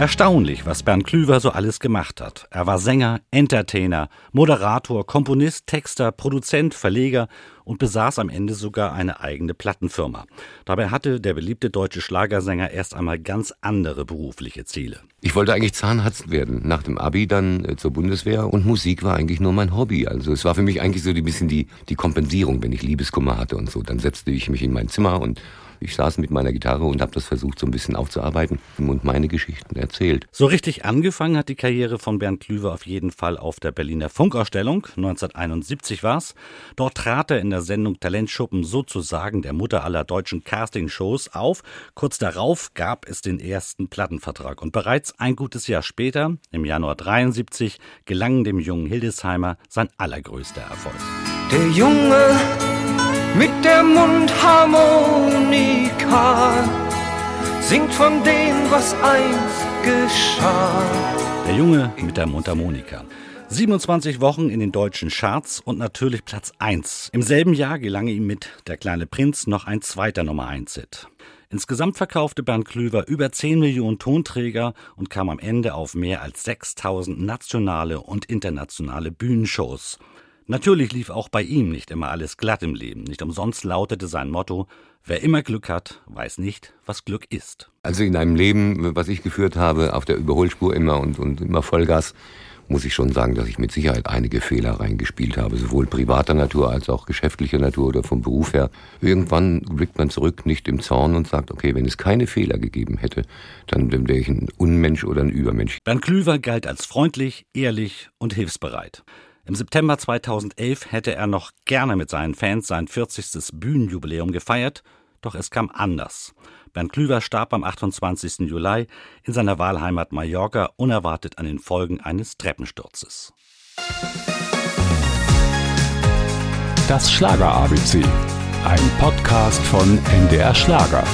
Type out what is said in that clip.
Erstaunlich, was Bernd Klüver so alles gemacht hat. Er war Sänger, Entertainer, Moderator, Komponist, Texter, Produzent, Verleger und besaß am Ende sogar eine eigene Plattenfirma. Dabei hatte der beliebte deutsche Schlagersänger erst einmal ganz andere berufliche Ziele. Ich wollte eigentlich Zahnarzt werden, nach dem Abi dann äh, zur Bundeswehr und Musik war eigentlich nur mein Hobby. Also es war für mich eigentlich so ein bisschen die, die Kompensierung, wenn ich Liebeskummer hatte und so. Dann setzte ich mich in mein Zimmer und ich saß mit meiner Gitarre und habe das versucht so ein bisschen aufzuarbeiten und meine Geschichten erzählt. So richtig angefangen hat die Karriere von Bernd Klüver auf jeden Fall auf der Berliner Funkausstellung. 1971 war's. Dort trat er in der Sendung Talentschuppen sozusagen der Mutter aller deutschen Castingshows auf. Kurz darauf gab es den ersten Plattenvertrag und bereits ein gutes Jahr später, im Januar 73, gelang dem jungen Hildesheimer sein allergrößter Erfolg. Der Junge mit der Mundharmonika singt von dem, was einst geschah. Der Junge mit der Mundharmonika. 27 Wochen in den deutschen Charts und natürlich Platz 1. Im selben Jahr gelang ihm mit Der kleine Prinz noch ein zweiter Nummer 1 Hit. Insgesamt verkaufte Bernd Klüver über 10 Millionen Tonträger und kam am Ende auf mehr als 6000 nationale und internationale Bühnenshows. Natürlich lief auch bei ihm nicht immer alles glatt im Leben. Nicht umsonst lautete sein Motto, wer immer Glück hat, weiß nicht, was Glück ist. Also in einem Leben, was ich geführt habe, auf der Überholspur immer und, und immer Vollgas, muss ich schon sagen, dass ich mit Sicherheit einige Fehler reingespielt habe, sowohl privater Natur als auch geschäftlicher Natur oder vom Beruf her. Irgendwann blickt man zurück, nicht im Zorn und sagt, okay, wenn es keine Fehler gegeben hätte, dann wäre ich ein Unmensch oder ein Übermensch. Bernd Klüver galt als freundlich, ehrlich und hilfsbereit. Im September 2011 hätte er noch gerne mit seinen Fans sein 40. Bühnenjubiläum gefeiert, doch es kam anders. Bernd Klüver starb am 28. Juli in seiner Wahlheimat Mallorca unerwartet an den Folgen eines Treppensturzes. Das Schlager ABC, ein Podcast von NDR Schlager.